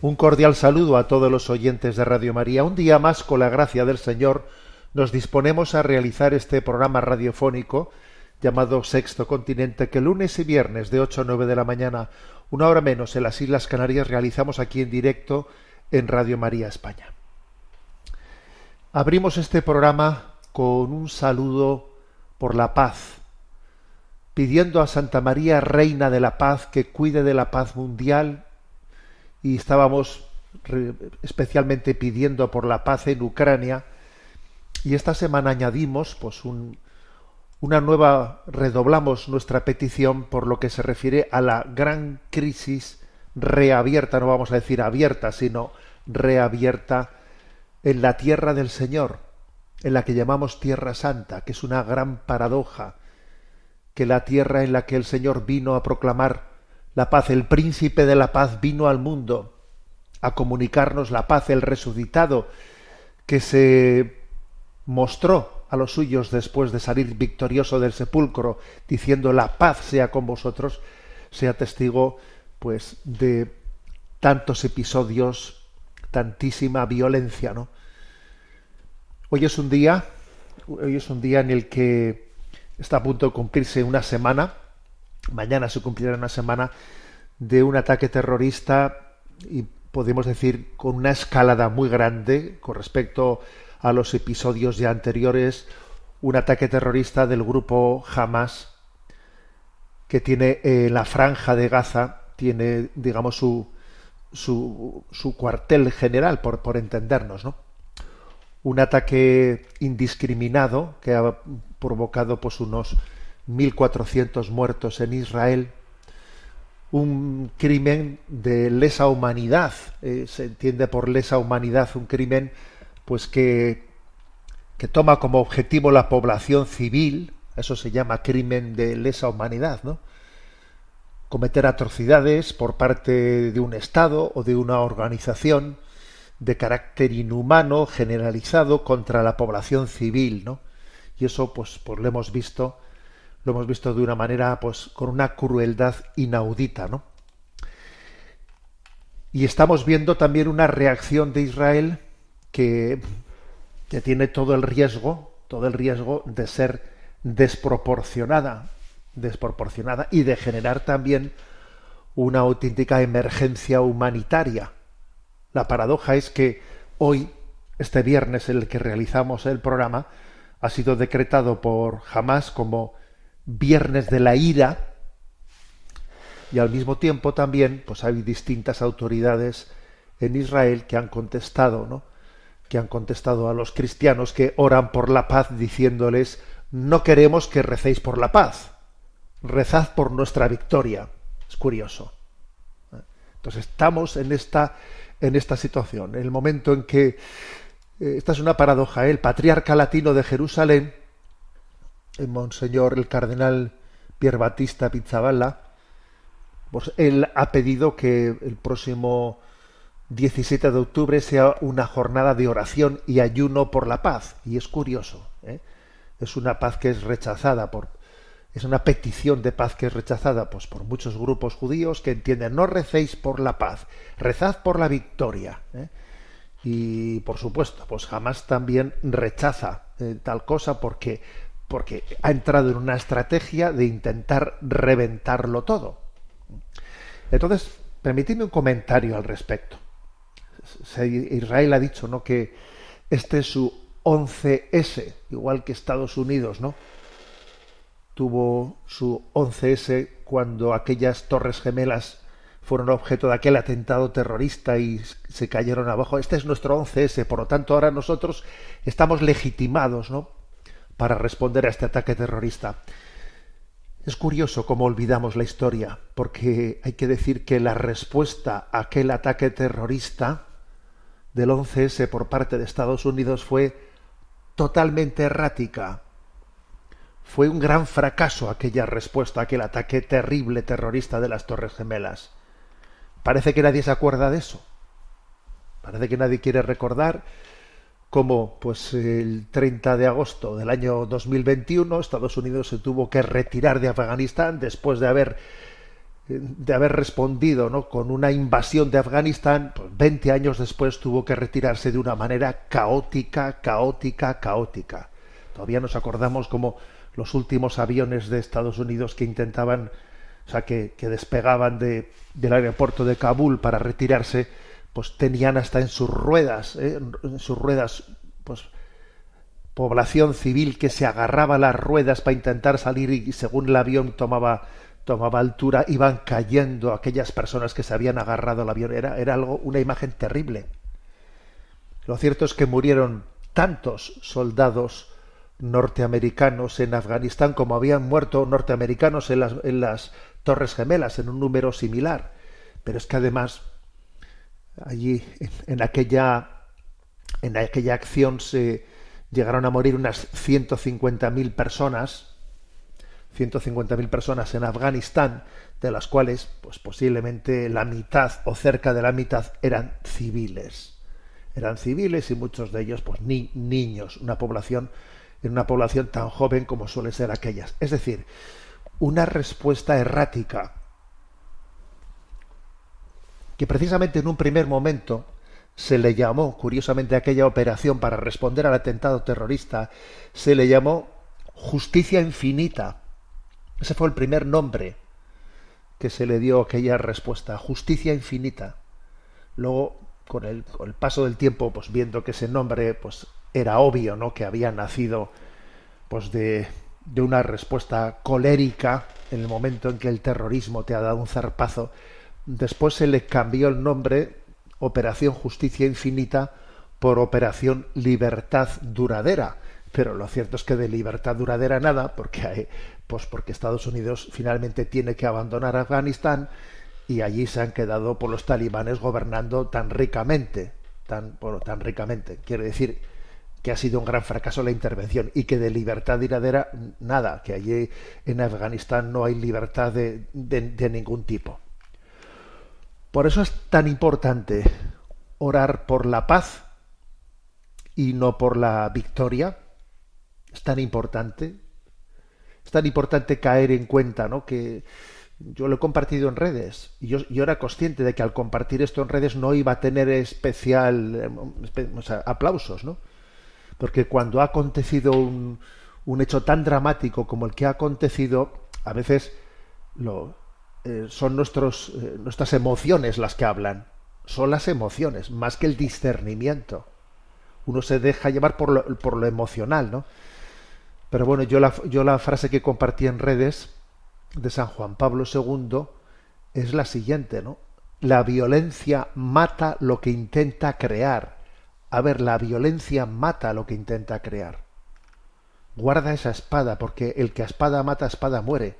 Un cordial saludo a todos los oyentes de Radio María. Un día más, con la gracia del Señor, nos disponemos a realizar este programa radiofónico llamado Sexto Continente, que lunes y viernes de 8 a 9 de la mañana, una hora menos en las Islas Canarias, realizamos aquí en directo en Radio María España. Abrimos este programa con un saludo por la paz, pidiendo a Santa María, Reina de la Paz, que cuide de la paz mundial y estábamos especialmente pidiendo por la paz en Ucrania. Y esta semana añadimos pues un- una nueva redoblamos nuestra petición por lo que se refiere a la gran crisis reabierta no vamos a decir abierta sino reabierta en la tierra del Señor en la que llamamos tierra santa que es una gran paradoja que la tierra en la que el Señor vino a proclamar la paz, el príncipe de la paz vino al mundo a comunicarnos la paz, el resucitado que se mostró a los suyos después de salir victorioso del sepulcro, diciendo la paz sea con vosotros, sea testigo pues de tantos episodios, tantísima violencia, ¿no? Hoy es un día, hoy es un día en el que está a punto de cumplirse una semana, mañana se cumplirá una semana de un ataque terrorista y podemos decir con una escalada muy grande con respecto a los episodios ya anteriores, un ataque terrorista del grupo Hamas que tiene en la franja de Gaza, tiene, digamos, su, su, su cuartel general, por, por entendernos, ¿no? Un ataque indiscriminado que ha provocado pues unos 1.400 muertos en Israel, un crimen de lesa humanidad, eh, se entiende por lesa humanidad un crimen pues que, que toma como objetivo la población civil, eso se llama crimen de lesa humanidad, ¿no? Cometer atrocidades por parte de un Estado o de una organización de carácter inhumano, generalizado contra la población civil, ¿no? Y eso, pues, pues lo hemos visto, lo hemos visto de una manera, pues, con una crueldad inaudita, ¿no? Y estamos viendo también una reacción de Israel que, que tiene todo el riesgo, todo el riesgo de ser desproporcionada, desproporcionada y de generar también una auténtica emergencia humanitaria. La paradoja es que hoy, este viernes el que realizamos el programa, ha sido decretado por Hamas como Viernes de la Ira y al mismo tiempo también pues hay distintas autoridades en Israel que han contestado, ¿no? que han contestado a los cristianos que oran por la paz diciéndoles no queremos que recéis por la paz, rezad por nuestra victoria. Es curioso. Entonces estamos en esta en esta situación, en el momento en que eh, esta es una paradoja, ¿eh? el patriarca latino de Jerusalén, monseñor el cardenal Pier Battista Pizzaballa, pues él ha pedido que el próximo 17 de octubre sea una jornada de oración y ayuno por la paz. Y es curioso, ¿eh? es una paz que es rechazada por, es una petición de paz que es rechazada pues, por muchos grupos judíos que entienden no recéis por la paz, rezad por la victoria. ¿eh? Y por supuesto, pues jamás también rechaza eh, tal cosa porque, porque ha entrado en una estrategia de intentar reventarlo todo. Entonces, permitidme un comentario al respecto. Israel ha dicho ¿no? que este es su 11S, igual que Estados Unidos, ¿no? tuvo su 11S cuando aquellas torres gemelas fueron objeto de aquel atentado terrorista y se cayeron abajo. Este es nuestro 11S, por lo tanto ahora nosotros estamos legitimados, ¿no? Para responder a este ataque terrorista. Es curioso cómo olvidamos la historia, porque hay que decir que la respuesta a aquel ataque terrorista del 11S por parte de Estados Unidos fue totalmente errática. Fue un gran fracaso aquella respuesta a aquel ataque terrible terrorista de las Torres Gemelas. Parece que nadie se acuerda de eso. Parece que nadie quiere recordar cómo, pues, el 30 de agosto del año 2021, Estados Unidos se tuvo que retirar de Afganistán después de haber de haber respondido ¿no? con una invasión de Afganistán, pues 20 años después tuvo que retirarse de una manera caótica, caótica, caótica. Todavía nos acordamos como los últimos aviones de Estados Unidos que intentaban o sea, que, despegaban de, del aeropuerto de Kabul para retirarse, pues tenían hasta en sus ruedas, ¿eh? en sus ruedas, pues población civil que se agarraba a las ruedas para intentar salir y según el avión tomaba tomaba altura, iban cayendo aquellas personas que se habían agarrado al avión. Era, era algo, una imagen terrible. Lo cierto es que murieron tantos soldados norteamericanos en Afganistán como habían muerto norteamericanos en las, en las Torres Gemelas en un número similar. Pero es que además allí en, aquella en aquella acción se llegaron a morir unas 150.000 personas, 150.000 personas en Afganistán, de las cuales pues posiblemente la mitad o cerca de la mitad eran civiles. Eran civiles y muchos de ellos pues ni niños, una población en una población tan joven como suele ser aquellas. Es decir, una respuesta errática, que precisamente en un primer momento se le llamó, curiosamente, aquella operación para responder al atentado terrorista, se le llamó justicia infinita. Ese fue el primer nombre que se le dio aquella respuesta, justicia infinita. Luego, con el, con el paso del tiempo, pues viendo que ese nombre pues, era obvio, ¿no? que había nacido pues de, de una respuesta colérica en el momento en que el terrorismo te ha dado un zarpazo, después se le cambió el nombre Operación Justicia Infinita por Operación Libertad Duradera. Pero lo cierto es que de libertad duradera nada, porque hay, pues porque Estados Unidos finalmente tiene que abandonar Afganistán y allí se han quedado por los talibanes gobernando tan ricamente, tan, bueno, tan ricamente. Quiere decir que ha sido un gran fracaso la intervención y que de libertad duradera nada, que allí en Afganistán no hay libertad de, de, ningún tipo. Por eso es tan importante orar por la paz y no por la victoria. Es tan importante. Es tan importante caer en cuenta, ¿no? Que yo lo he compartido en redes y yo, era consciente de que al compartir esto en redes no iba a tener especial eh, aplausos, ¿no? porque cuando ha acontecido un hecho tan dramático como el que ha acontecido, a veces lo, eh, son nuestros, eh, nuestras emociones las que hablan. Son las emociones, más que el discernimiento. Uno se deja llevar por lo, por lo emocional, ¿no? Pero bueno, yo la, yo la frase que compartí en redes de San Juan Pablo II es la siguiente, ¿no? La violencia mata lo que intenta crear a ver, la violencia mata lo que intenta crear. Guarda esa espada, porque el que a espada mata, a espada muere.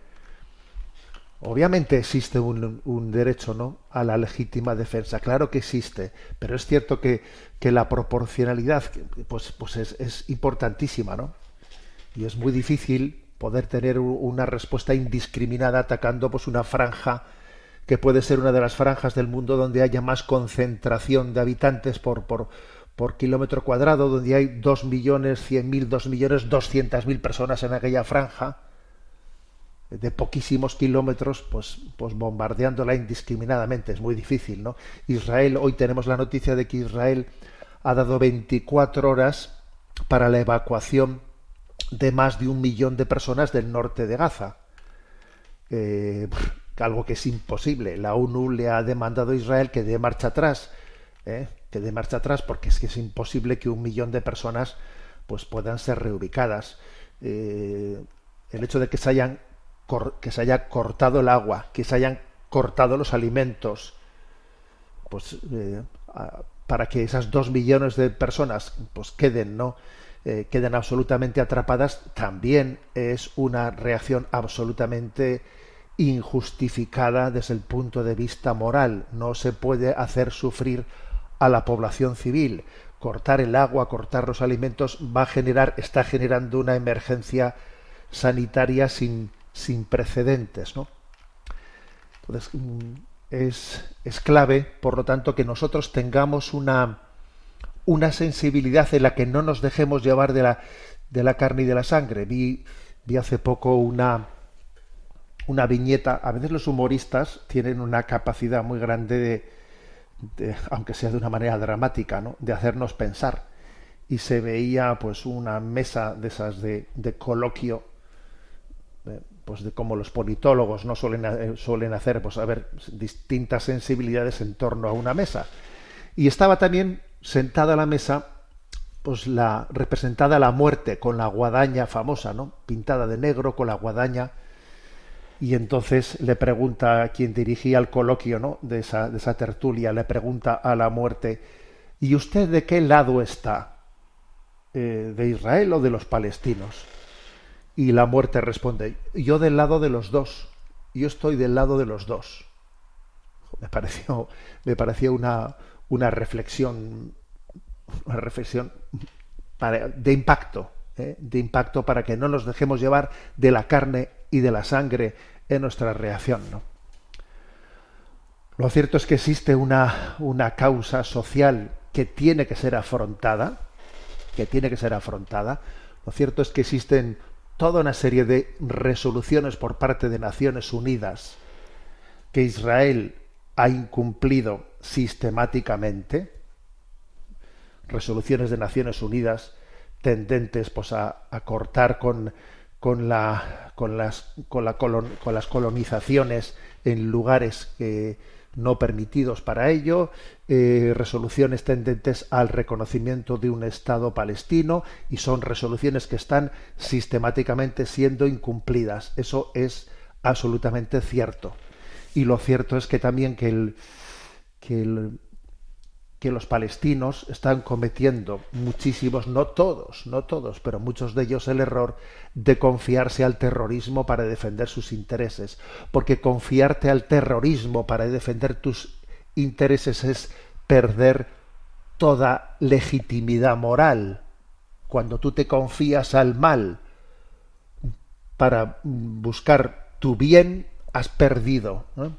Obviamente existe un, derecho ¿no? a la legítima defensa, claro que existe, pero es cierto que, que la proporcionalidad pues, pues es, es, importantísima, ¿no? Y es muy difícil poder tener una respuesta indiscriminada atacando pues, una franja que puede ser una de las franjas del mundo donde haya más concentración de habitantes por, por, por kilómetro cuadrado, donde hay dos millones cien mil, dos millones doscientas mil personas en aquella franja, de poquísimos kilómetros, pues, pues bombardeándola indiscriminadamente. Es muy difícil, ¿no? Israel, hoy tenemos la noticia de que Israel ha dado 24 horas para la evacuación de más de un millón de personas del norte de Gaza. Eh, algo que es imposible. La ONU le ha demandado a Israel que dé marcha atrás. ¿eh? que de marcha atrás porque es que es imposible que un millón de personas pues puedan ser reubicadas. Eh, el hecho de que se hayan que se haya cortado el agua, que se hayan cortado los alimentos, pues eh, para que esas dos millones de personas pues queden, ¿no? Eh, queden absolutamente atrapadas, también es una reacción absolutamente injustificada desde el punto de vista moral. No se puede hacer sufrir a la población civil. Cortar el agua, cortar los alimentos va a generar, está generando una emergencia sanitaria sin, sin precedentes, ¿no? Entonces, mm, es, es clave, por lo tanto, que nosotros tengamos una, una sensibilidad en la que no nos dejemos llevar de la, de la carne y de la sangre. Vi, vi hace poco una, una viñeta. A veces los humoristas tienen una capacidad muy grande de, aunque sea de una manera dramática, ¿no? de hacernos pensar. Y se veía pues una mesa de esas de, de coloquio eh, pues de como los politólogos no suelen, eh, suelen hacer, pues a ver, distintas sensibilidades en torno a una mesa. Y estaba también sentada a la mesa, pues la representada la muerte con la guadaña famosa, ¿no? Pintada de negro con la guadaña. Y entonces le pregunta a quien dirigía el coloquio, ¿no? De esa, de esa tertulia, le pregunta a la muerte, ¿y usted de qué lado está? Eh, ¿De Israel o de los palestinos? Y la muerte responde, yo del lado de los dos, yo estoy del lado de los dos. Me pareció, me una, una reflexión, una reflexión de impacto, ¿eh? de impacto para que no nos dejemos llevar de la carne y de la sangre en nuestra reacción. ¿no? Lo cierto es que existe una, una causa social que tiene que ser afrontada, que tiene que ser afrontada. Lo cierto es que existen toda una serie de resoluciones por parte de Naciones Unidas que Israel ha incumplido sistemáticamente, resoluciones de Naciones Unidas tendentes pues, a, cortar con, con, con, las, con las colonizaciones en lugares que no permitidos para ello, eh, resoluciones tendentes al reconocimiento de un Estado palestino y son resoluciones que están sistemáticamente siendo incumplidas. Eso es absolutamente cierto. Y lo cierto es que también que el, que el, que los palestinos están cometiendo muchísimos, no todos, no todos, pero muchos de ellos el error de confiarse al terrorismo para defender sus intereses. Porque confiarte al terrorismo para defender tus intereses es perder toda legitimidad moral. Cuando tú te confías al mal para buscar tu bien, has perdido. ¿no?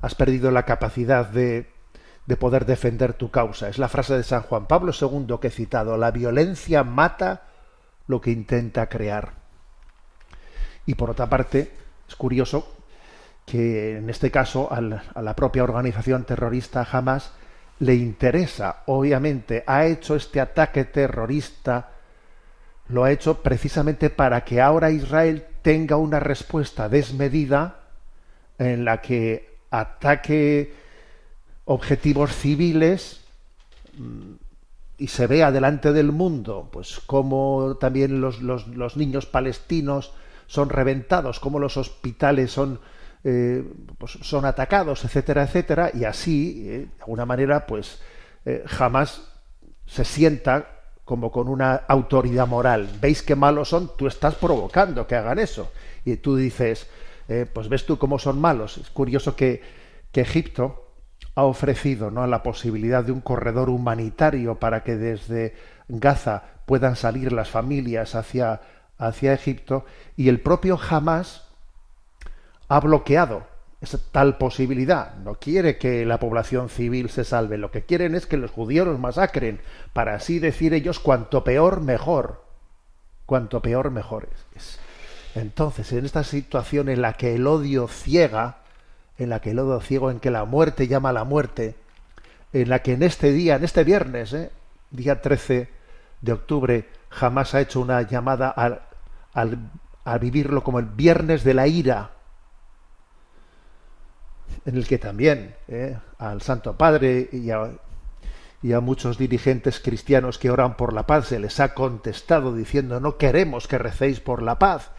Has perdido la capacidad de, de poder defender tu causa. Es la frase de San Juan Pablo II que he citado. La violencia mata lo que intenta crear. Y por otra parte, es curioso que en este caso al- a la propia organización terrorista Hamas le interesa, obviamente, ha hecho este ataque terrorista, lo ha hecho precisamente para que ahora Israel tenga una respuesta desmedida en la que ataque objetivos civiles mm, y se vea delante del mundo, pues cómo también los, los- niños palestinos son reventados, cómo los hospitales son, eh, pues son atacados, etcétera, etcétera, y así, eh, de alguna manera, pues eh, jamás se sienta como con una autoridad moral. ¿Veis qué malos son? Tú estás provocando que hagan eso. Y tú dices, pues ves tú cómo son malos. Es curioso que, que Egipto ha ofrecido ¿no? la posibilidad de un corredor humanitario para que desde Gaza puedan salir las familias hacia, hacia Egipto y el propio Hamas ha bloqueado esa tal posibilidad. No quiere que la población civil se salve. Lo que quieren es que los judíos los masacren, para así decir ellos cuanto peor mejor. Cuanto peor mejor es. es- Entonces, en esta situación en la que el odio ciega, en la que el odio ciego, en que la muerte llama a la muerte, en la que en este día, en este viernes, ¿eh? día 13 de octubre, jamás ha hecho una llamada al, al- a vivirlo como el viernes de la ira, en el que también ¿eh? al Santo Padre y a, y a muchos dirigentes cristianos que oran por la paz se les ha contestado diciendo no queremos que recéis por la paz,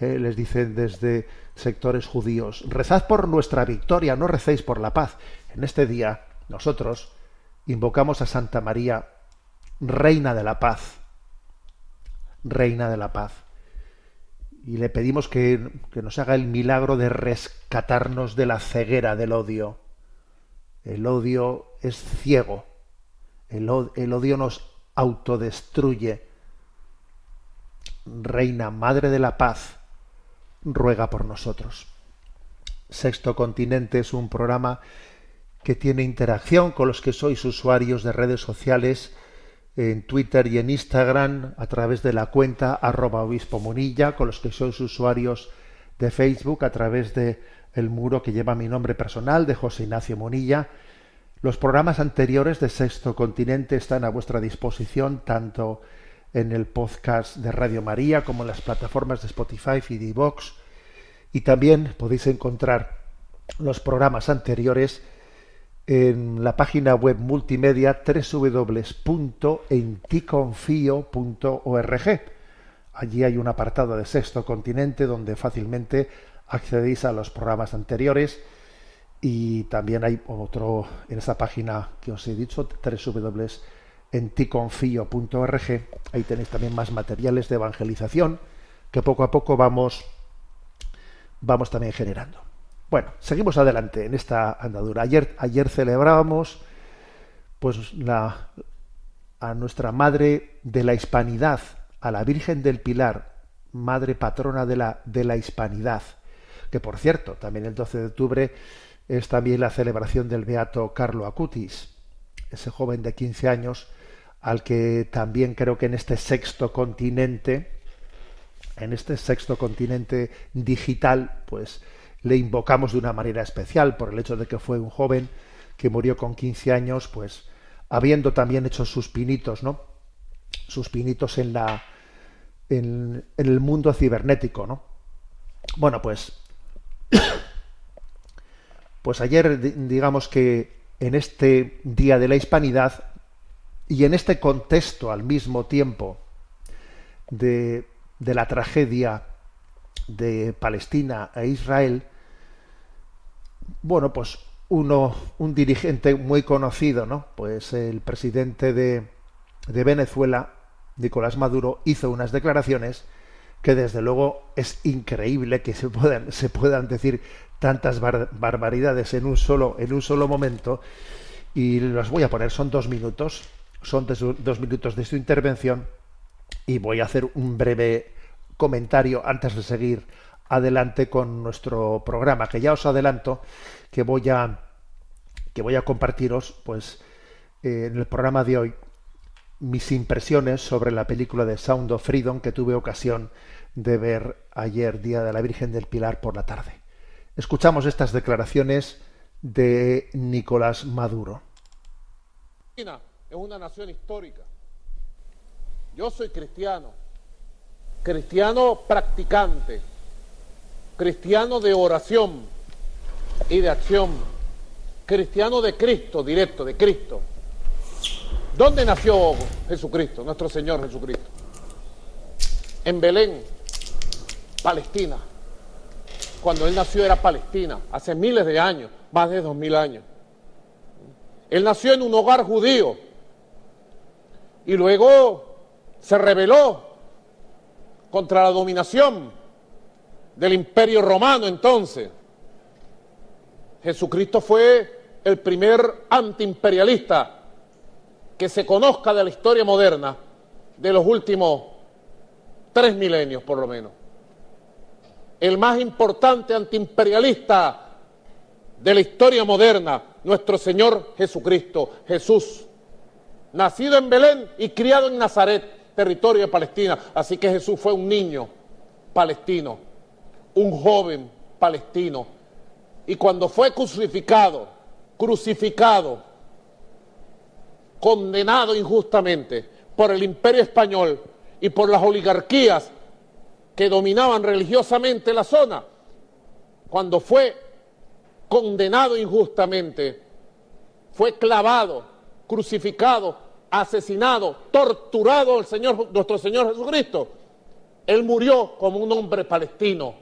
eh, les dicen desde sectores judíos, rezad por nuestra victoria, no recéis por la paz. En este día nosotros invocamos a Santa María, Reina de la Paz, Reina de la Paz. Y le pedimos que, que nos haga el milagro de rescatarnos de la ceguera del odio. El odio es ciego. El, el odio nos autodestruye. Reina, Madre de la Paz, ruega por nosotros. Sexto Continente es un programa que tiene interacción con los que sois usuarios de redes sociales en Twitter y en Instagram a través de la cuenta arroba obispo Munilla, con los que sois usuarios de Facebook a través de el muro que lleva mi nombre personal de José Ignacio Munilla. Los programas anteriores de Sexto Continente están a vuestra disposición tanto en el podcast de Radio María como en las plataformas de Spotify y de y también podéis encontrar los programas anteriores en la página web multimedia www.enticonfio.org. Allí hay un apartado de Sexto Continente donde fácilmente accedéis a los programas anteriores y también hay otro en esa página que os he dicho www.enticonfio.org. Ahí tenéis también más materiales de evangelización que poco a poco vamos vamos también generando. Bueno, seguimos adelante en esta andadura. Ayer, ayer celebrábamos pues la, a nuestra madre de la hispanidad, a la Virgen del Pilar, madre patrona de la, de la hispanidad, que por cierto, también el 12 de octubre es también la celebración del beato Carlo Acutis, ese joven de 15 años al que también creo que en este sexto continente, en este sexto continente digital, pues le invocamos de una manera especial por el hecho de que fue un joven que murió con 15 años, pues habiendo también hecho sus pinitos, ¿no? Sus pinitos en la en, en el mundo cibernético, ¿no? Bueno, pues pues ayer di- digamos que en este día de la hispanidad y en este contexto al mismo tiempo de, de la tragedia de Palestina e Israel, bueno, pues uno, un dirigente muy conocido, ¿no? Pues el presidente de, de Venezuela, Nicolás Maduro, hizo unas declaraciones que desde luego es increíble que se puedan, se puedan decir tantas bar- barbaridades en un solo, en un solo momento. Y las voy a poner, son dos minutos, son dos minutos de su intervención y voy a hacer un breve comentario antes de seguir adelante con nuestro programa, que ya os adelanto que voy a que voy a compartiros pues eh, en el programa de hoy mis impresiones sobre la película de Sound of Freedom que tuve ocasión de ver ayer, Día de la Virgen del Pilar, por la tarde. Escuchamos estas declaraciones de Nicolás Maduro. Es una nación histórica. Yo soy cristiano, cristiano practicante, cristiano de oración y de acción, cristiano de Cristo, directo, de Cristo. ¿Dónde nació Jesucristo, nuestro Señor Jesucristo? En Belén, Palestina. Cuando Él nació era Palestina, hace miles de años, más de dos mil años. Él nació en un hogar judío y luego se rebeló contra la dominación del imperio romano entonces. Jesucristo fue el primer antiimperialista que se conozca de la historia moderna de los últimos tres milenios por lo menos. El más importante antiimperialista de la historia moderna, nuestro Señor Jesucristo, Jesús, nacido en Belén y criado en Nazaret, territorio de Palestina. Así que Jesús fue un niño palestino, un joven palestino. Y cuando fue crucificado, crucificado, condenado injustamente por el imperio español y por las oligarquías que dominaban religiosamente la zona, cuando fue condenado injustamente, fue clavado, crucificado, asesinado, torturado el Señor, nuestro Señor Jesucristo. Él murió como un hombre palestino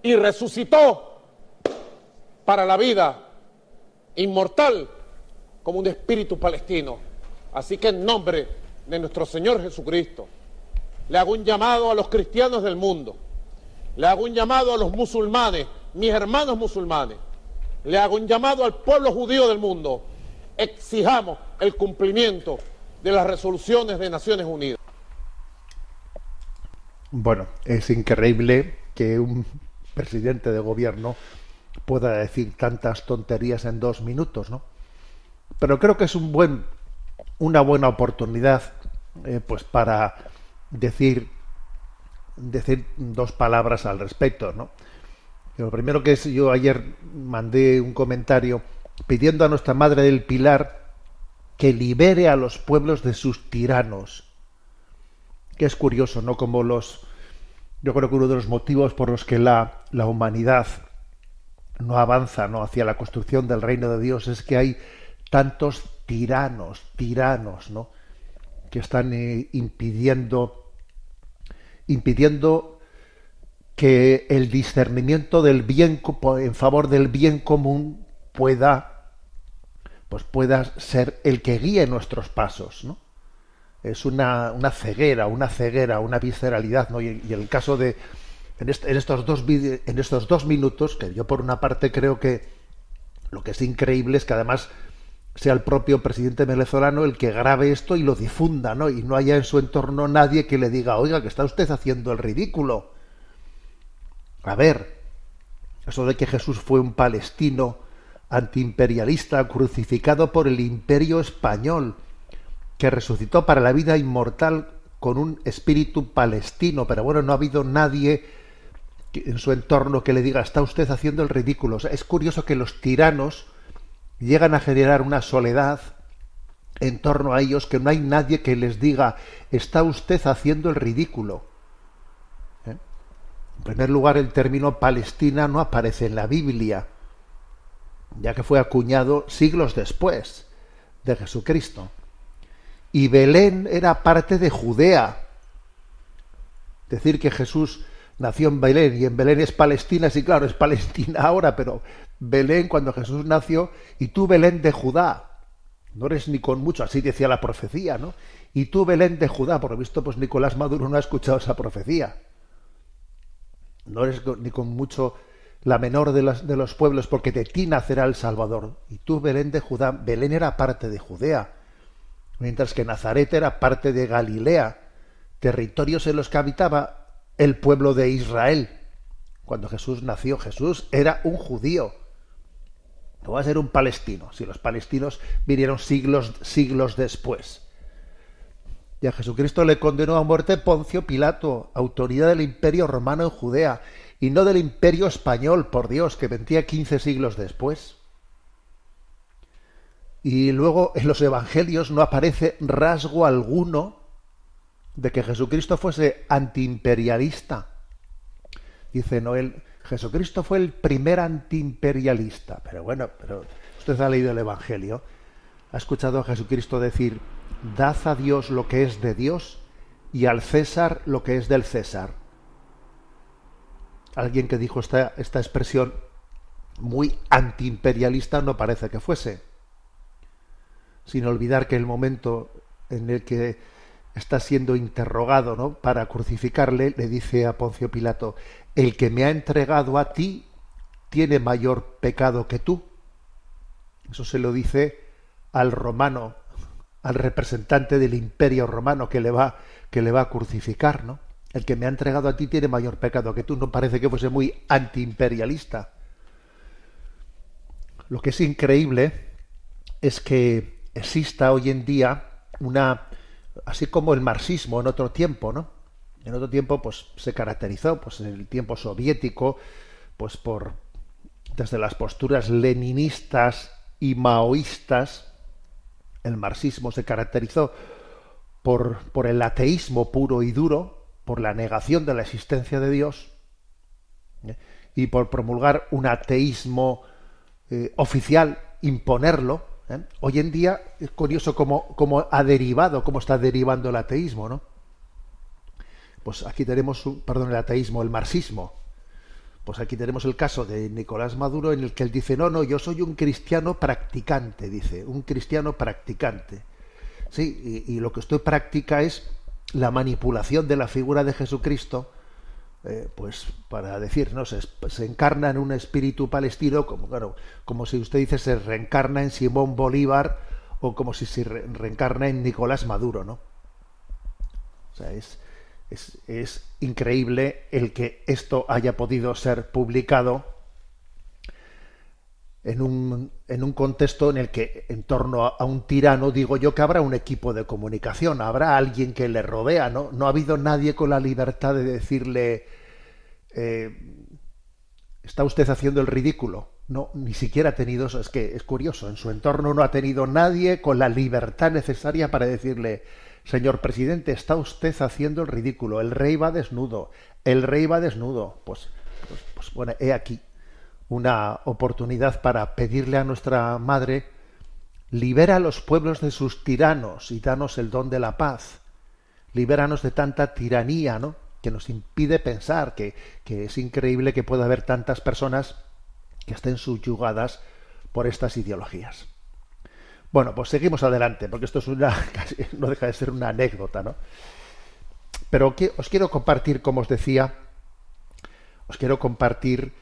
y resucitó para la vida inmortal como un espíritu palestino. Así que en nombre de nuestro Señor Jesucristo, le hago un llamado a los cristianos del mundo, le hago un llamado a los musulmanes, mis hermanos musulmanes, le hago un llamado al pueblo judío del mundo, exijamos el cumplimiento de las resoluciones de Naciones Unidas. Bueno, es increíble que un presidente de gobierno pueda decir tantas tonterías en dos minutos, ¿no? Pero creo que es un buen, una buena oportunidad, eh, pues para decir, decir dos palabras al respecto, ¿no? Lo primero que es, yo ayer mandé un comentario pidiendo a nuestra Madre del Pilar que libere a los pueblos de sus tiranos. Que es curioso, ¿no? Como los, yo creo que uno de los motivos por los que la, la humanidad no avanza ¿no? hacia la construcción del reino de Dios es que hay tantos tiranos, tiranos, ¿no? que están eh, impidiendo impidiendo que el discernimiento del bien en favor del bien común pueda pues pueda ser el que guíe nuestros pasos, ¿no? Es una, una ceguera, una ceguera, una visceralidad, ¿no? Y, el caso de en, est- en estos dos en estos dos minutos, que yo por una parte creo que lo que es increíble es que además sea el propio presidente venezolano el que grabe esto y lo difunda, ¿no? Y no haya en su entorno nadie que le diga, oiga, que está usted haciendo el ridículo. A ver, eso de que Jesús fue un palestino antiimperialista crucificado por el imperio español, que resucitó para la vida inmortal con un espíritu palestino, pero bueno, no ha habido nadie en su entorno que le diga, está usted haciendo el ridículo. Es curioso que los tiranos llegan a generar una soledad en torno a ellos que no hay nadie que les diga, está usted haciendo el ridículo. ¿Eh? En primer lugar, el término Palestina no aparece en la Biblia, ya que fue acuñado siglos después de Jesucristo. Y Belén era parte de Judea. Decir que Jesús nació en Belén y en Belén es Palestina, sí, claro, es Palestina ahora, pero Belén cuando Jesús nació y tú Belén de Judá. No eres ni con mucho, así decía la profecía, ¿no? Y tú Belén de Judá, por lo visto, pues Nicolás Maduro no ha escuchado esa profecía. No eres ni con mucho la menor de, las- de los pueblos, porque de ti nacerá el Salvador. Y tú Belén de Judá, Belén era parte de Judea, mientras que Nazaret era parte de Galilea, territorios en los que habitaba el pueblo de Israel. Cuando Jesús nació, Jesús era un judío. No va a ser un palestino, si los palestinos vinieron siglos, siglos después. Y a Jesucristo le condenó a muerte Poncio Pilato, autoridad del imperio romano en Judea, y no del imperio español, por Dios, que vendría 15 siglos después. Y luego en los evangelios no aparece rasgo alguno de que Jesucristo fuese antiimperialista. Dice Noel, Jesucristo fue el primer antiimperialista. Pero bueno, pero usted ha leído el Evangelio, ha escuchado a Jesucristo decir, dad a Dios lo que es de Dios y al César lo que es del César. Alguien que dijo esta, esta expresión muy antiimperialista no parece que fuese. Sin olvidar que el momento en el que está siendo interrogado ¿no? para crucificarle, le dice a Poncio Pilato, el que me ha entregado a ti tiene mayor pecado que tú. Eso se lo dice al romano, al representante del imperio romano que le va, que le va a crucificar, ¿no? El que me ha entregado a ti tiene mayor pecado que tú. No parece que fuese muy antiimperialista. Lo que es increíble es que exista hoy en día una, así como el marxismo en otro tiempo, ¿no? En otro tiempo, pues se caracterizó, pues en el tiempo soviético, pues por desde las posturas leninistas y maoístas, el marxismo se caracterizó por, por el ateísmo puro y duro, por la negación de la existencia de Dios ¿eh? y por promulgar un ateísmo eh, oficial, imponerlo. ¿eh? Hoy en día es curioso cómo, cómo ha derivado, cómo está derivando el ateísmo, ¿no? Pues aquí tenemos, un, perdón, el ateísmo, el marxismo. Pues aquí tenemos el caso de Nicolás Maduro en el que él dice, no, no, yo soy un cristiano practicante, dice, un cristiano practicante. Sí, y, y lo que estoy practica es la manipulación de la figura de Jesucristo, eh, pues para decir, no se, se, encarna en un espíritu palestino, como claro, como si usted dice se reencarna en Simón Bolívar o como si se re reencarna en Nicolás Maduro, ¿no? O sea, es, es, es, increíble el que esto haya podido ser publicado en un, en un contexto en el que en torno a, un tirano digo yo que habrá un equipo de comunicación, habrá alguien que le rodea, ¿no? No ha habido nadie con la libertad de decirle eh, está usted haciendo el ridículo. No, ni siquiera ha tenido eso. Es que es curioso. En su entorno no ha tenido nadie con la libertad necesaria para decirle, señor presidente, está usted haciendo el ridículo. El rey va desnudo. El rey va desnudo. Pues, pues, pues bueno, he aquí una oportunidad para pedirle a nuestra madre, libera a los pueblos de sus tiranos y danos el don de la paz. Libéranos de tanta tiranía, ¿no? que nos impide pensar, que, que, es increíble que pueda haber tantas personas que estén subyugadas por estas ideologías. Bueno, pues seguimos adelante, porque esto es una, no deja de ser una anécdota, ¿no? Pero que, os quiero compartir, como os decía, os quiero compartir,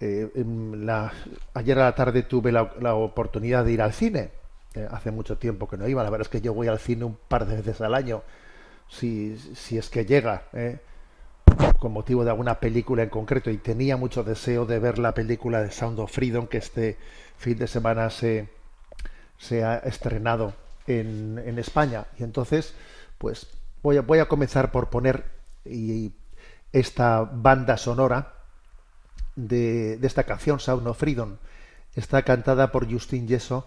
eh, la, ayer a la tarde tuve la, oportunidad de ir al cine, eh, hace mucho tiempo que no iba, la verdad es que yo voy al cine un par de veces al año, si, si es que llega, ¿eh? con motivo de alguna película en concreto, y tenía mucho deseo de ver la película de Sound of Freedom, que este fin de semana se, se ha estrenado en, en, España. Y entonces, pues voy a, voy a comenzar por poner esta banda sonora de, esta canción, Sound of Freedom. Está cantada por Justin Yeso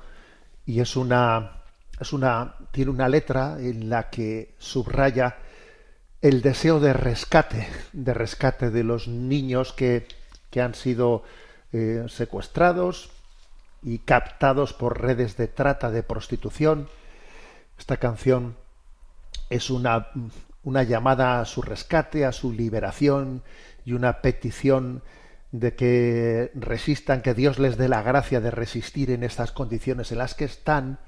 y es una, es una, tiene una letra en la que subraya el deseo de rescate, de rescate de los niños que, que han sido eh, secuestrados y captados por redes de trata, de prostitución. Esta canción es una, una llamada a su rescate, a su liberación y una petición de que resistan, que Dios les dé la gracia de resistir en estas condiciones en las que están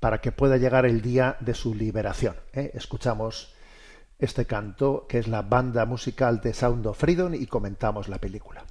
para que pueda llegar el día de su liberación. ¿eh? Escuchamos este canto, que es la banda musical de Sound of Freedom, y comentamos la película.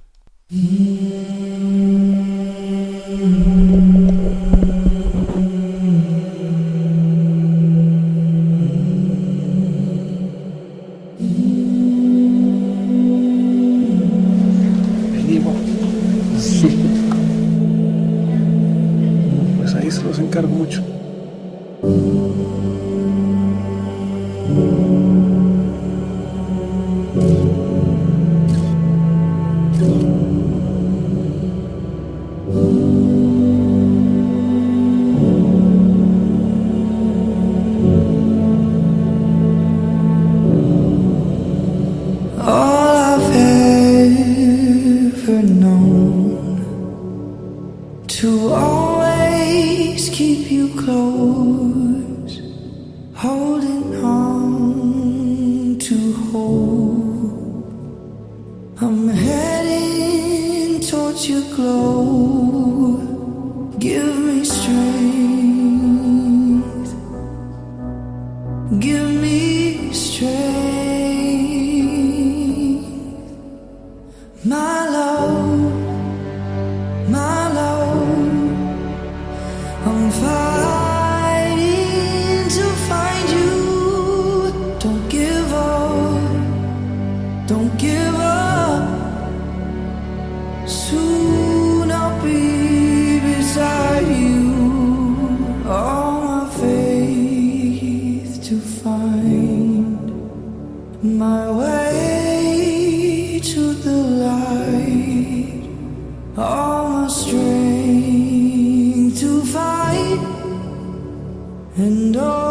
And all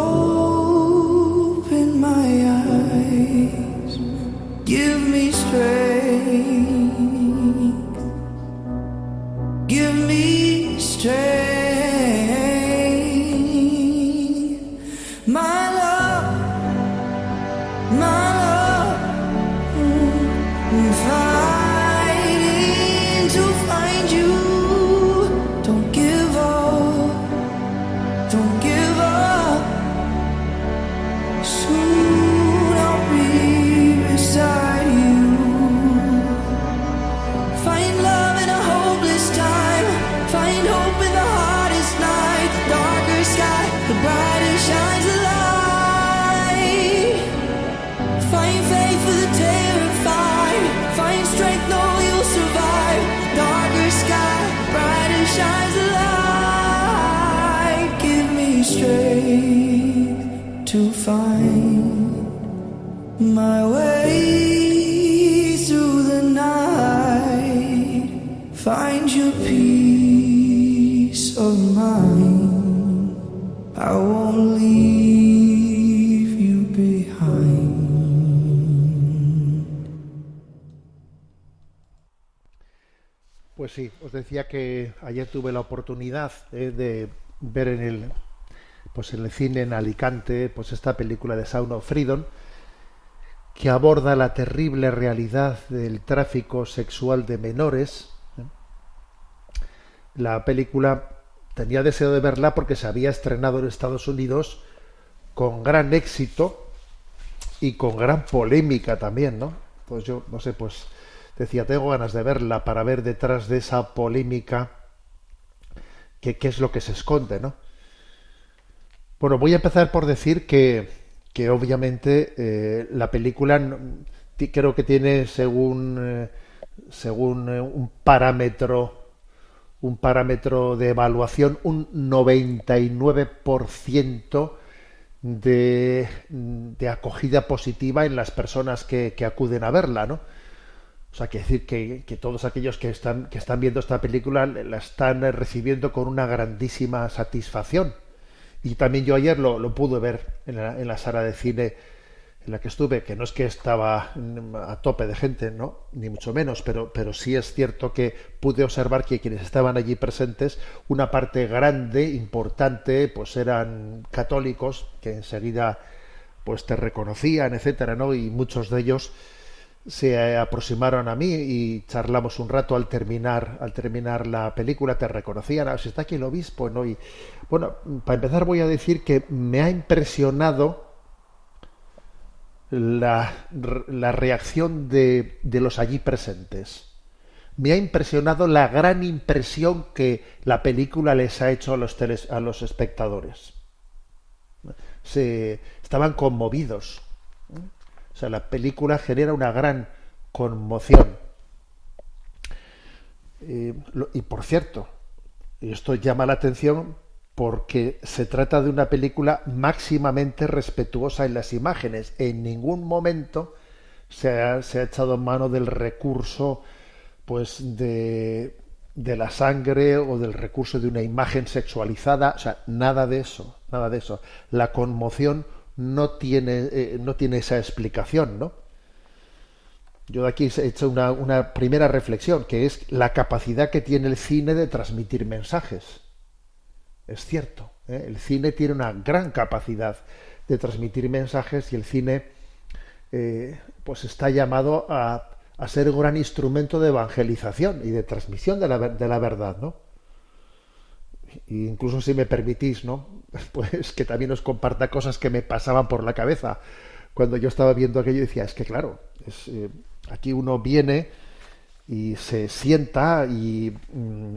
decía que ayer tuve la oportunidad eh, de ver en el pues en el cine en Alicante pues esta película de Sound of Freedom que aborda la terrible realidad del tráfico sexual de menores. ¿eh? La película tenía deseo de verla porque se había estrenado en Estados Unidos con gran éxito y con gran polémica también, ¿no? Pues yo no sé, pues decía, tengo ganas de verla para ver detrás de esa polémica qué, qué es lo que se esconde, ¿no? Bueno, voy a empezar por decir que, que obviamente eh, la película creo que tiene según eh, según eh, un parámetro un parámetro de evaluación un 99% de, de acogida positiva en las personas que, que acuden a verla, ¿no? O sea, que decir que, todos aquellos que están, que están viendo esta película la están eh, recibiendo con una grandísima satisfacción. Y también yo ayer lo, lo pude ver en la, en la sala de cine en la que estuve, que no es que estaba mm, a tope de gente, ¿no? Ni mucho menos, pero, pero sí es cierto que pude observar que quienes estaban allí presentes, una parte grande, importante, pues eran católicos, que enseguida pues te reconocían, etcétera, ¿no? Y muchos de ellos se aproximaron a mí y charlamos un rato al terminar al terminar la película te reconocían ah, si está aquí el obispo no y bueno para empezar voy a decir que me ha impresionado la, la reacción de, de los allí presentes. Me ha impresionado la gran impresión que la película les ha hecho a los a los espectadores. Se estaban conmovidos o sea, la película genera una gran conmoción. Eh, y por cierto, esto llama la atención porque se trata de una película máximamente respetuosa en las imágenes. En ningún momento se ha, se ha echado mano del recurso pues de, de la sangre o del recurso de una imagen sexualizada. O sea, nada de eso, nada de eso. La conmoción no tiene, eh, no tiene esa explicación, ¿no? Yo aquí he hecho una, una primera reflexión, que es la capacidad que tiene el cine de transmitir mensajes. Es cierto, ¿eh? el cine tiene una gran capacidad de transmitir mensajes y el cine eh, pues está llamado a, a ser un gran instrumento de evangelización y de transmisión de la, de la verdad, ¿no? Incluso si me permitís, ¿no? Pues que también os comparta cosas que me pasaban por la cabeza cuando yo estaba viendo aquello decía, es que claro, es, eh, aquí uno viene y se sienta y mm,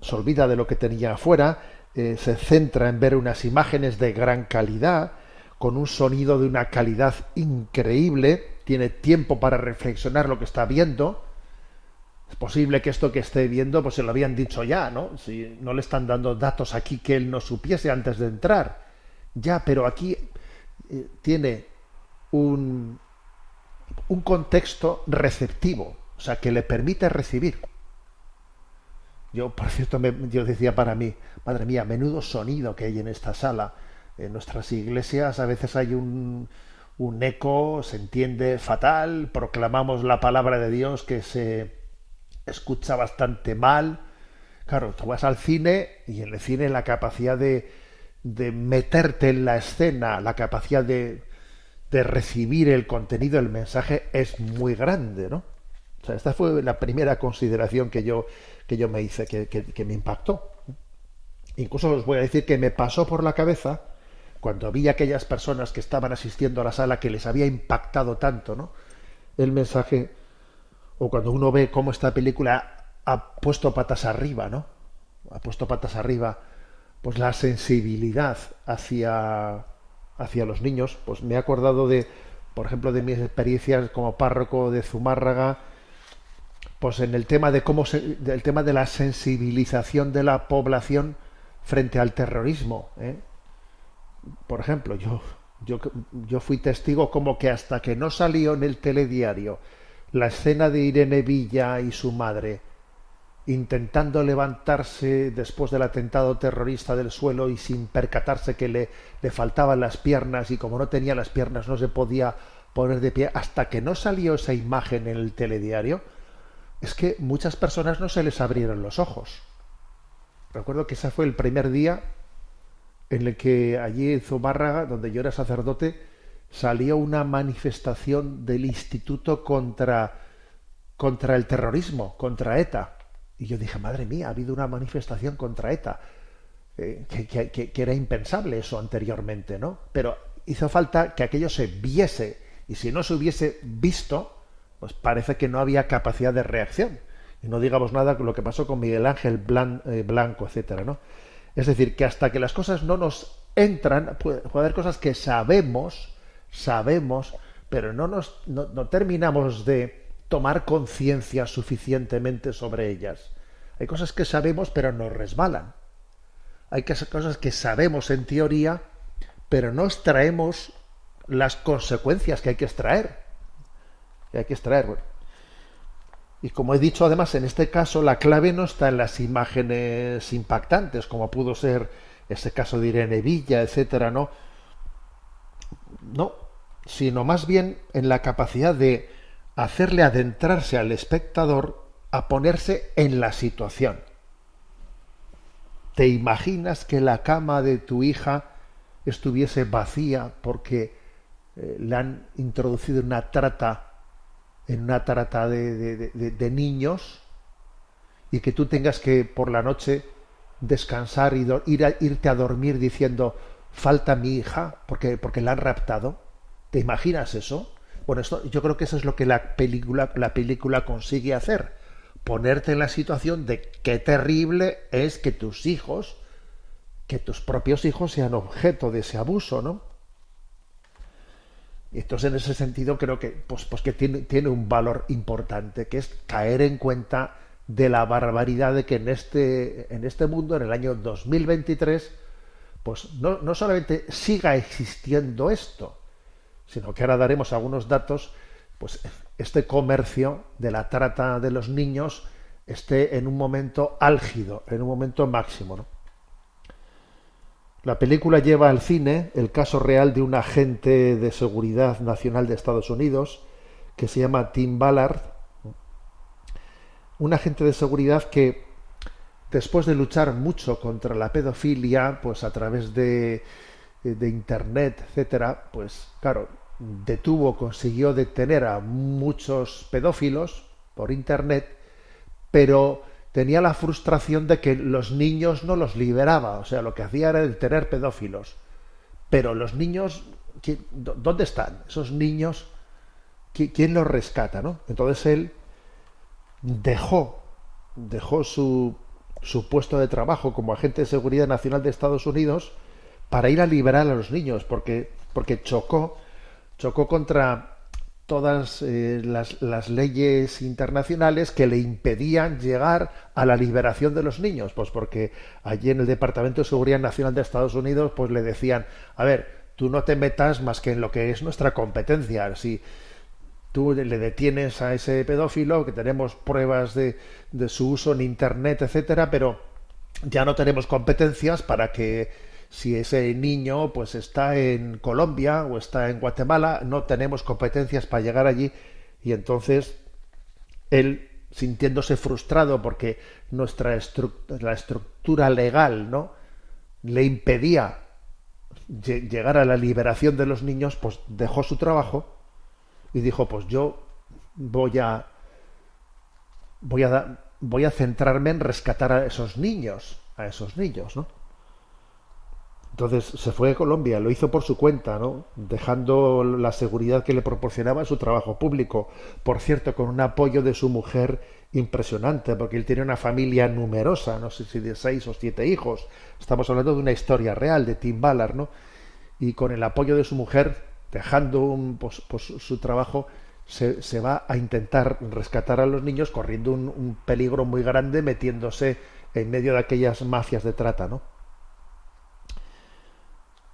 se olvida de lo que tenía afuera, eh, se centra en ver unas imágenes de gran calidad, con un sonido de una calidad increíble, tiene tiempo para reflexionar lo que está viendo, es posible que esto que esté viendo, pues se lo habían dicho ya, ¿no? Si no le están dando datos aquí que él no supiese antes de entrar. Ya, pero aquí eh, tiene un, un contexto receptivo, o sea, que le permite recibir. Yo, por cierto, yo decía para mí, madre mía, menudo sonido que hay en esta sala. En nuestras iglesias a veces hay un, un eco, se entiende fatal, proclamamos la palabra de Dios que se escucha bastante mal. Claro, tú vas al cine y en el cine la capacidad de, de meterte en la escena, la capacidad de, de recibir el contenido, el mensaje es muy grande, ¿no? O sea, esta fue la primera consideración que yo, que yo me hice, que, que- que me impactó. Incluso os voy a decir que me pasó por la cabeza cuando vi a aquellas personas que estaban asistiendo a la sala que les había impactado tanto, ¿no? El mensaje, o cuando uno ve cómo esta película ha puesto patas arriba, ¿no? Ha puesto patas arriba, pues la sensibilidad hacia, hacia los niños, pues me he acordado de, por ejemplo, de mis experiencias como párroco de Zumárraga, pues en el tema de cómo se, del tema de la sensibilización de la población frente al terrorismo. ¿eh? Por ejemplo, yo, yo, yo fui testigo como que hasta que no salió en el telediario la escena de Irene Villa y su madre intentando levantarse después del atentado terrorista del suelo y sin percatarse que le, le faltaban las piernas y como no tenía las piernas no se podía poner de pie hasta que no salió esa imagen en el telediario, es que muchas personas no se les abrieron los ojos. Recuerdo que ese fue el primer día en el que allí en Zumárraga, donde yo era sacerdote, salió una manifestación del instituto contra, contra el terrorismo, contra ETA. Y yo dije, madre mía, ha habido una manifestación contra ETA. Eh, que, que- era impensable eso anteriormente, ¿no? Pero hizo falta que aquello se viese. Y si no se hubiese visto, pues parece que no había capacidad de reacción. Y no digamos nada con lo que pasó con Miguel Ángel Blan- eh, Blanco, etcétera, ¿no? Es decir, que hasta que las cosas no nos entran, puede haber cosas que sabemos, sabemos, pero no nos no, no terminamos de tomar conciencia suficientemente sobre ellas. Hay cosas que sabemos, pero nos resbalan. Hay cosas que sabemos en teoría, pero no extraemos las consecuencias que hay que extraer. Que hay que extraer. Y como he dicho, además, en este caso, la clave no está en las imágenes impactantes, como pudo ser ese caso de Irene Villa, etcétera, ¿no? No, sino más bien en la capacidad de hacerle adentrarse al espectador a ponerse en la situación. ¿Te imaginas que la cama de tu hija estuviese vacía porque eh, le han introducido una trata en una trata de, de- niños y que tú tengas que por la noche descansar y ir irte a dormir diciendo falta mi hija porque, porque la han raptado? ¿Te imaginas eso? Bueno, yo creo que eso es lo que la película, la película consigue hacer. Ponerte en la situación de qué terrible es que tus hijos, que tus propios hijos sean objeto de ese abuso, ¿no? Y entonces en ese sentido creo que, pues, pues que tiene, tiene un valor importante, que es caer en cuenta de la barbaridad de que en este, en este mundo, en el año 2023, pues no, no solamente siga existiendo esto, sino que ahora daremos algunos datos, pues este comercio de la trata de los niños esté en un momento álgido, en un momento máximo. La película lleva al cine el caso real de un agente de seguridad nacional de Estados Unidos que se llama Tim Ballard, un agente de seguridad que después de luchar mucho contra la pedofilia, pues a través de, de internet, etcétera, pues claro, detuvo, consiguió detener a muchos pedófilos por internet, pero tenía la frustración de que los niños no los liberaba, o sea, lo que hacía era detener pedófilos. Pero los niños, ¿qui- dó- ¿dónde están? Esos niños, ¿qui- ¿quién los rescata? ¿no? Entonces él dejó, dejó su, su puesto de trabajo como agente de seguridad nacional de Estados Unidos para ir a liberar a los niños, porque, porque chocó, chocó contra todas eh, las, las leyes internacionales que le impedían llegar a la liberación de los niños, pues porque allí en el Departamento de Seguridad Nacional de Estados Unidos, pues le decían, a ver, tú no te metas más que en lo que es nuestra competencia, si tú le detienes a ese pedófilo, que tenemos pruebas de, de su uso en Internet, etcétera, pero ya no tenemos competencias para que si ese niño pues está en Colombia o está en Guatemala, no tenemos competencias para llegar allí y entonces él sintiéndose frustrado porque nuestra estru- la estructura legal, ¿no? le impedía lle- llegar a la liberación de los niños, pues dejó su trabajo y dijo, pues yo voy a voy a voy a centrarme en rescatar a esos niños, a esos niños, ¿no? Entonces se fue a Colombia, lo hizo por su cuenta, ¿no? Dejando la seguridad que le proporcionaba su trabajo público. Por cierto, con un apoyo de su mujer impresionante, porque él tiene una familia numerosa, no sé si de seis o siete hijos. Estamos hablando de una historia real de Tim Ballard, ¿no? Y con el apoyo de su mujer, dejando un- pues, pues, su trabajo, se, va a intentar rescatar a los niños, corriendo un, un peligro muy grande, metiéndose en medio de aquellas mafias de trata, ¿no?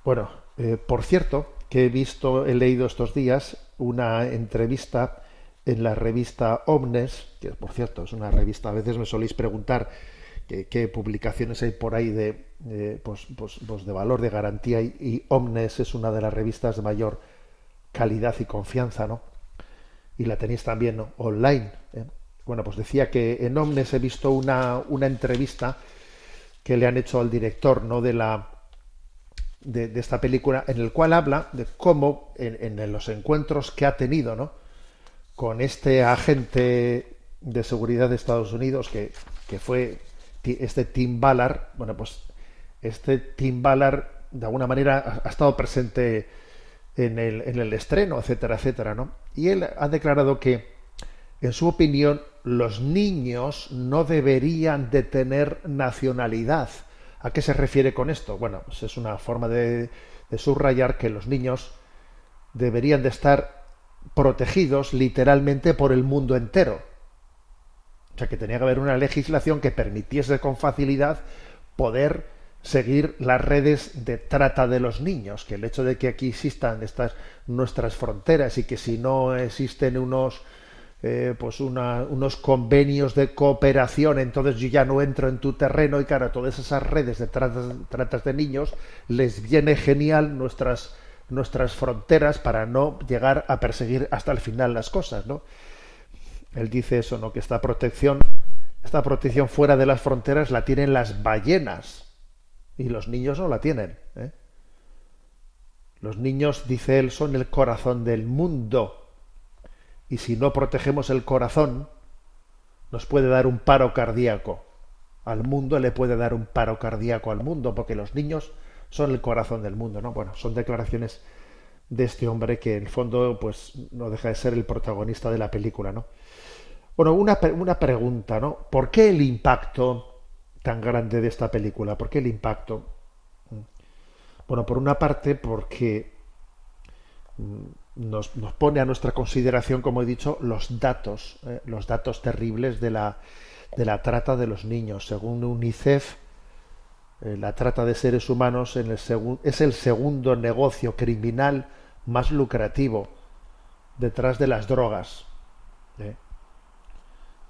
Bueno, eh, por cierto, que he visto, he leído estos días una entrevista en la revista Omnes, que por cierto es una revista, a veces me soléis preguntar qué, publicaciones hay por ahí de, pues, pues- pues de valor, de garantía, y, y Omnes es una de las revistas de mayor calidad y confianza, ¿no? Y la tenéis también online. ¿eh? Bueno, pues decía que en Omnes he visto una, una entrevista que le han hecho al director, ¿no? De la de, esta película, en el cual habla de cómo en, los encuentros que ha tenido, ¿no? con este agente de seguridad de Estados Unidos que, que fue este Tim Ballard, bueno, pues este Tim Ballard de alguna manera ha, ha estado presente en el, en el estreno, etcétera, etcétera, ¿no? Y él ha declarado que, en su opinión, los niños no deberían de tener nacionalidad. ¿A qué se refiere con esto? Bueno, pues es una forma de, de subrayar que los niños deberían de estar protegidos literalmente por el mundo entero. O sea que tenía que haber una legislación que permitiese con facilidad poder seguir las redes de trata de los niños, que el hecho de que aquí existan estas nuestras fronteras y que si no existen unos eh, pues una- unos convenios de cooperación, entonces yo ya no entro en tu terreno y claro, todas esas redes de tratas, de niños les viene genial nuestras nuestras fronteras para no llegar a perseguir hasta el final las cosas, ¿no? Él dice eso, ¿no? Que esta protección, esta protección fuera de las fronteras la tienen las ballenas y los niños no la tienen. ¿eh? Los niños, dice él, son el corazón del mundo y si no protegemos el corazón, nos puede dar un paro cardíaco. Al mundo le puede dar un paro cardíaco al mundo, porque los niños son el corazón del mundo, ¿no? Bueno, son declaraciones de este hombre que en el fondo, pues, no deja de ser el protagonista de la película, ¿no? Bueno, una, una pregunta, ¿no? ¿Por qué el impacto tan grande de esta película? ¿Por qué el impacto? Bueno, por una parte, porque nos, nos pone a nuestra consideración, como he dicho, los datos, eh, los datos terribles de la, de la trata de los niños. Según UNICEF, eh, la trata de seres humanos es el segundo negocio criminal más lucrativo detrás de las drogas. ¿eh?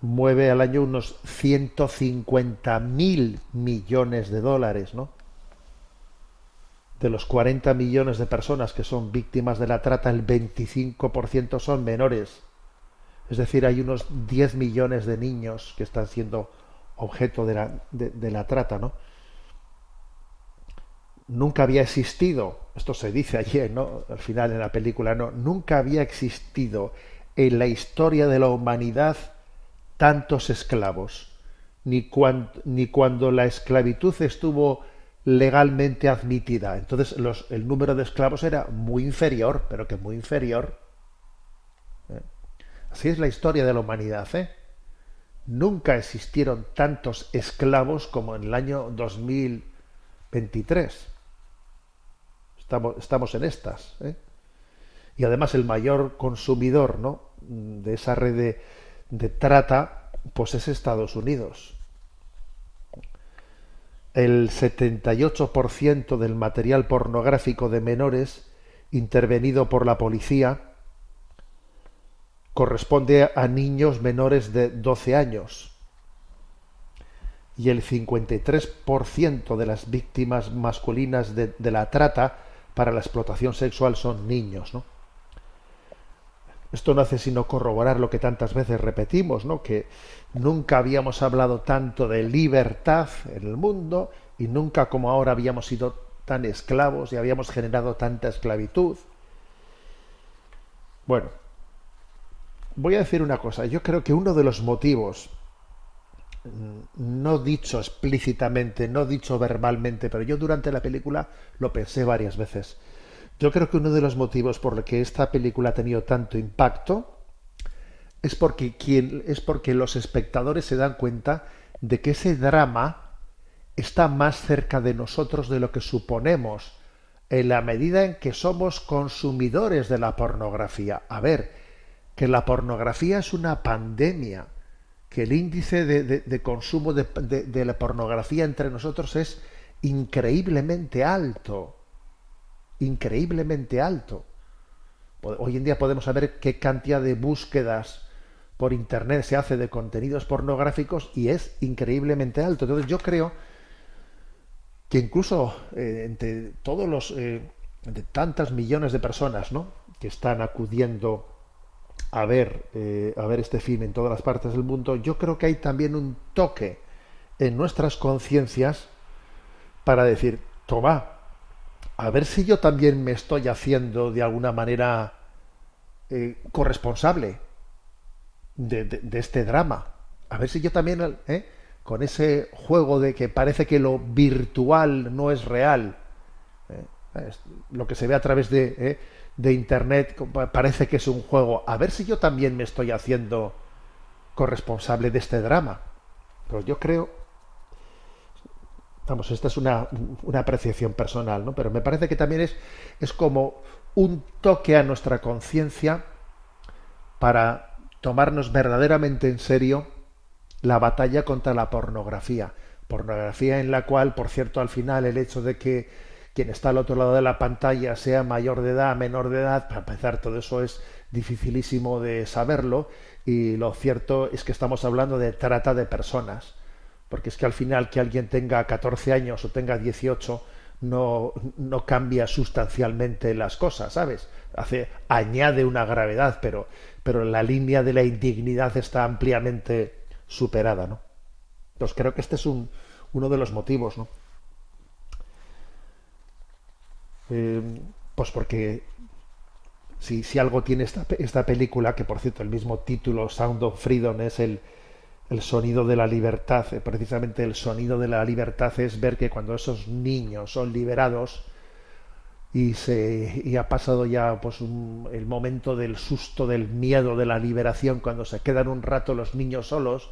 Mueve al año unos 150 mil millones de dólares, ¿no? De los 40 millones de personas que son víctimas de la trata, el 25% son menores. Es decir, hay unos 10 millones de niños que están siendo objeto de la, de, la trata, ¿no? Nunca había existido, esto se dice ayer, ¿no? Al final en la película, no, nunca había existido en la historia de la humanidad tantos esclavos, ni, cuan- ni cuando la esclavitud estuvo legalmente admitida. Entonces los- el número de esclavos era muy inferior, pero que muy inferior. ¿eh? Así es la historia de la humanidad. ¿eh? Nunca existieron tantos esclavos como en el año 2023. Estamos, estamos en estas. ¿eh? Y además el mayor consumidor ¿no? de esa red de, de trata pues es Estados Unidos el 78% del material pornográfico de menores intervenido por la policía corresponde a niños menores de 12 años. Y el 53% de las víctimas masculinas de, la trata para la explotación sexual son niños, ¿no? Esto no hace sino corroborar lo que tantas veces repetimos, ¿no? Que nunca habíamos hablado tanto de libertad en el mundo y nunca como ahora habíamos sido tan esclavos y habíamos generado tanta esclavitud. Bueno, voy a decir una cosa. Yo creo que uno de los motivos, no dicho explícitamente, no dicho verbalmente, pero yo durante la película lo pensé varias veces. Yo creo que uno de los motivos por los que esta película ha tenido tanto impacto es porque, es porque los espectadores se dan cuenta de que ese drama está más cerca de nosotros de lo que suponemos en la medida en que somos consumidores de la pornografía. A ver, que la pornografía es una pandemia, que el índice de, de- de consumo de- de la pornografía entre nosotros es increíblemente alto, increíblemente alto. Hoy en día podemos saber qué cantidad de búsquedas por internet se hace de contenidos pornográficos y es increíblemente alto. Entonces yo creo que incluso eh, entre todos los eh, entre tantas millones de personas ¿no? que están acudiendo a ver eh, a ver este film en todas las partes del mundo yo creo que hay también un toque en nuestras conciencias para decir toma a ver si yo también me estoy haciendo de alguna manera eh, corresponsable de, este drama. A ver si yo también, ¿eh? con ese juego de que parece que lo virtual no es real, ¿eh? Es lo que se ve a través de, ¿eh? de Internet parece que es un juego. A ver si yo también me estoy haciendo corresponsable de este drama. Pero yo creo, vamos, esta es una, una apreciación personal, ¿no? Pero me parece que también es, es como un toque a nuestra conciencia para tomarnos verdaderamente en serio la batalla contra la pornografía. Pornografía en la cual, por cierto, al final el hecho de que quien está al otro lado de la pantalla sea mayor de edad, menor de edad, para empezar, todo eso es dificilísimo de saberlo y lo cierto es que estamos hablando de trata de personas. Porque es que al final que alguien tenga 14 años o tenga 18 no, no cambia sustancialmente las cosas, ¿sabes? Hace, añade una gravedad, pero, pero la línea de la indignidad está ampliamente superada, ¿no? Entonces creo que este es un, uno de los motivos, ¿no? Eh, pues porque si, si algo tiene esta, esta película, que por cierto el mismo título, Sound of Freedom, es el, el sonido de la libertad, eh, precisamente el sonido de la libertad es ver que cuando esos niños son liberados y se y ha pasado ya pues un- el momento del susto, del miedo, de la liberación, cuando se quedan un rato los niños solos,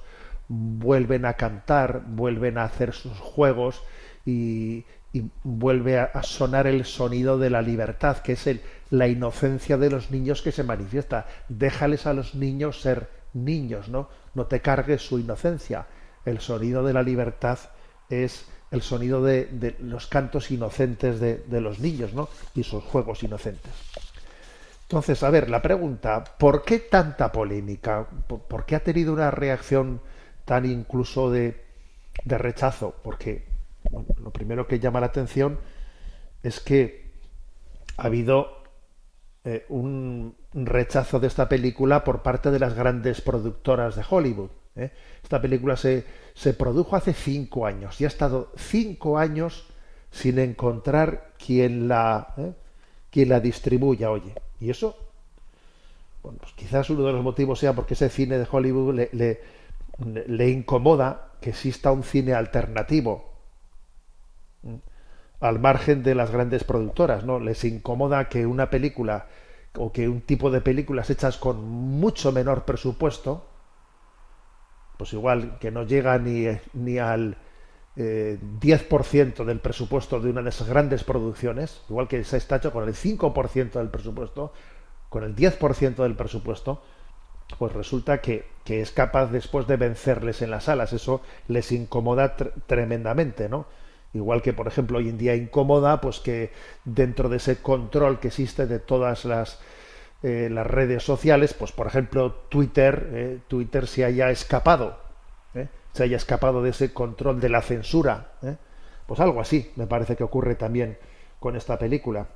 vuelven a cantar, vuelven a hacer sus juegos y, y vuelve a, a sonar el sonido de la libertad, que es el, la inocencia de los niños que se manifiesta. Déjales a los niños ser niños, ¿no? No te cargues su inocencia. El sonido de la libertad es el sonido de, los cantos inocentes de, los niños, ¿no? Y sus juegos inocentes. Entonces, a ver, la pregunta, ¿por qué tanta polémica? ¿Por, qué ha tenido una reacción tan incluso de, rechazo? Porque lo primero que llama la atención es que ha habido eh, un rechazo de esta película por parte de las grandes productoras de Hollywood. ¿eh? Esta película se, se produjo hace cinco años y ha estado cinco años sin encontrar quien la, ¿eh? quien la distribuya, oye. Y eso, bueno, pues quizás uno de los motivos sea porque ese cine de Hollywood le, le, incomoda que exista un cine alternativo ¿eh? Al margen de las grandes productoras, ¿no? Les incomoda que una película o que un tipo de películas hechas con mucho menor presupuesto, pues igual que no llega ni, ni al eh, 10% del presupuesto de una de esas grandes producciones, igual que se está hecho con el 5% del presupuesto, con el 10% del presupuesto, pues resulta que, que, es capaz después de vencerles en las salas. Eso les incomoda tr tremendamente, ¿no? Igual que, por ejemplo, hoy en día incomoda, pues que dentro de ese control que existe de todas las, eh, las redes sociales, pues por ejemplo Twitter, eh, Twitter se haya escapado, ¿eh? se haya escapado de ese control de la censura. Pues algo así me parece que ocurre también con esta película.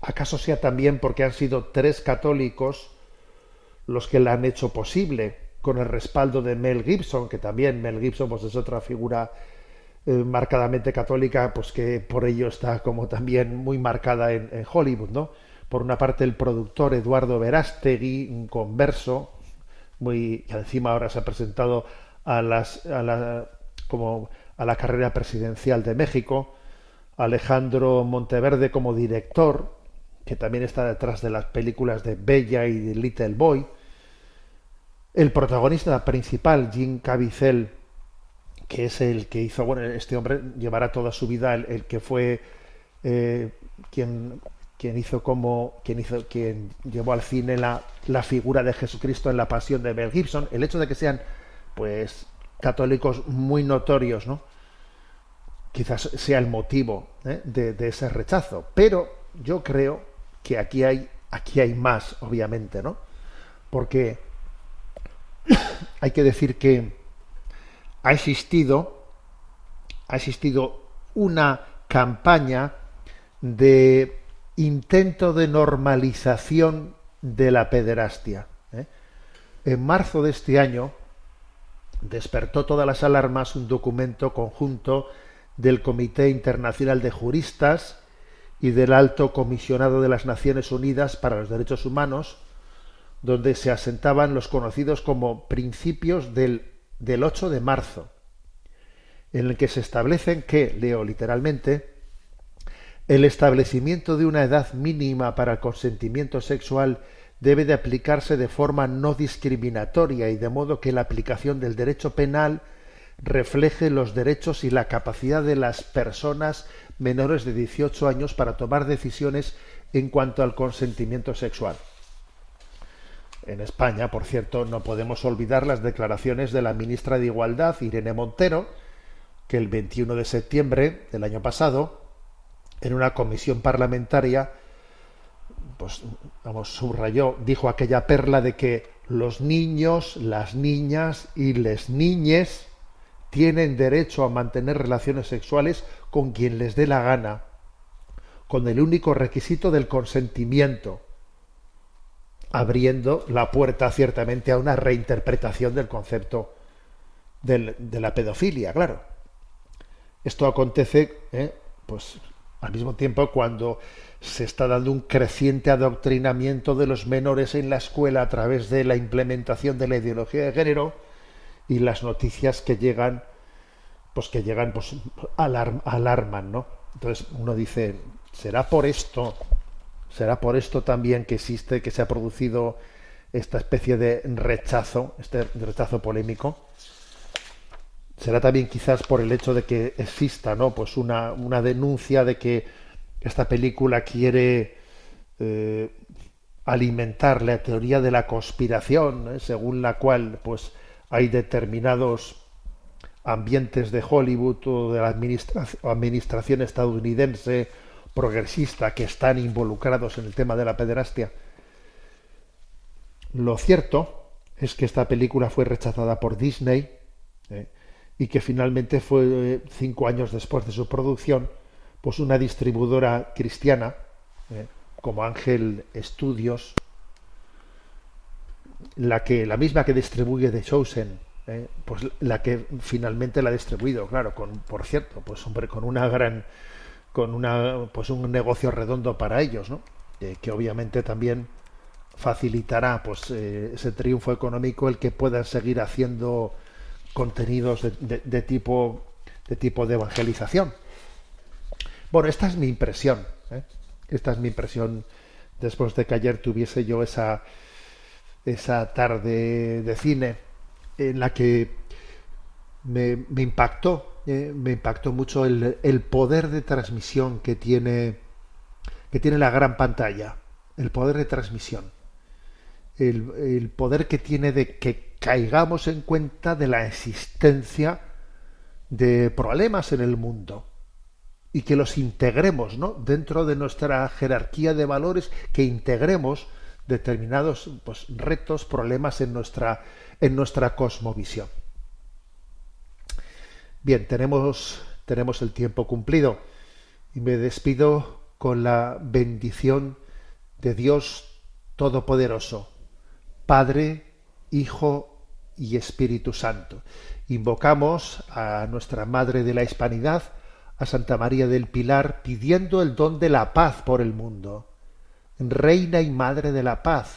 ¿Acaso sea también porque han sido tres católicos los que la han hecho posible, con el respaldo de Mel Gibson, que también Mel Gibson pues, es otra figura eh, marcadamente católica, pues que por ello está como también muy marcada en, Hollywood, ¿no? Por una parte el productor Eduardo Verástegui, un converso, muy que encima ahora se ha presentado a las a la, como a la carrera presidencial de México, Alejandro Monteverde como director, que también está detrás de las películas de Bella y Little Boy, el protagonista principal, Jim Caviezel, que es el que hizo, bueno, este hombre llevará toda su vida, el, el que fue eh, quien, hizo como, quien hizo, quien llevó al cine la, la figura de Jesucristo en la pasión de Mel Gibson, el hecho de que sean, pues, católicos muy notorios, ¿no? Quizás sea el motivo ¿eh? de, de ese rechazo, pero yo creo que aquí hay aquí hay más, obviamente, ¿no? Porque hay que decir que ha existido, ha existido una campaña de intento de normalización de la pederastia. ¿eh? En marzo de este año despertó todas las alarmas un documento conjunto del Comité Internacional de Juristas y del Alto Comisionado de las Naciones Unidas para los Derechos Humanos, donde se asentaban los conocidos como principios del, del 8 de marzo, en el que se establecen que, leo literalmente, el establecimiento de una edad mínima para el consentimiento sexual debe de aplicarse de forma no discriminatoria y de modo que la aplicación del derecho penal refleje los derechos y la capacidad de las personas menores de 18 años para tomar decisiones en cuanto al consentimiento sexual. En España, por cierto, no podemos olvidar las declaraciones de la ministra de Igualdad, Irene Montero, que el 21 de septiembre del año pasado, en una comisión parlamentaria, pues vamos, subrayó, dijo aquella perla de que los niños, las niñas y les niñes tienen derecho a mantener relaciones sexuales con quien les dé la gana, con el único requisito del consentimiento, abriendo la puerta ciertamente a una reinterpretación del concepto de la pedofilia, claro. Esto acontece, ¿eh? pues al mismo tiempo cuando se está dando un creciente adoctrinamiento de los menores en la escuela a través de la implementación de la ideología de género y las noticias que llegan, pues que llegan, pues alarm- alarman, ¿no? Entonces uno dice, ¿será por esto? ¿Será por esto también que existe, que se ha producido esta especie de rechazo, este rechazo polémico? será también quizás por el hecho de que exista no pues una, una denuncia de que esta película quiere eh, alimentar la teoría de la conspiración ¿eh? según la cual pues hay determinados ambientes de Hollywood o de la administra- administración estadounidense progresista que están involucrados en el tema de la pederastia. Lo cierto es que esta película fue rechazada por Disney ¿eh? y que finalmente fue eh, cinco años después de su producción, pues una distribuidora cristiana ¿eh? como Ángel Studios, la que la misma que distribuye The Chosen, pues la que finalmente la ha distribuido, claro, con por cierto, pues hombre, con una gran con una pues un negocio redondo para ellos, ¿no? Eh, que obviamente también facilitará pues eh, ese triunfo económico el que puedan seguir haciendo contenidos de, de- tipo de tipo de evangelización. Bueno, esta es mi impresión. ¿eh? Esta es mi impresión después de que ayer tuviese yo esa esa tarde de cine en la que me impactó, eh, me impactó mucho el, poder de transmisión que tiene que tiene la gran pantalla, el poder de transmisión el, el poder que tiene de que caigamos en cuenta de la existencia de problemas en el mundo y que los integremos ¿no? dentro de nuestra jerarquía de valores, que integremos determinados pues, retos, problemas en nuestra, en nuestra cosmovisión. Bien, tenemos, tenemos el tiempo cumplido y me despido con la bendición de Dios Todopoderoso, Padre, Hijo y Espíritu Santo. Invocamos a nuestra Madre de la Hispanidad, a Santa María del Pilar, pidiendo el don de la paz por el mundo. Reina y Madre de la Paz,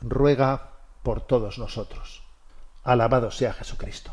ruega por todos nosotros. Alabado sea Jesucristo.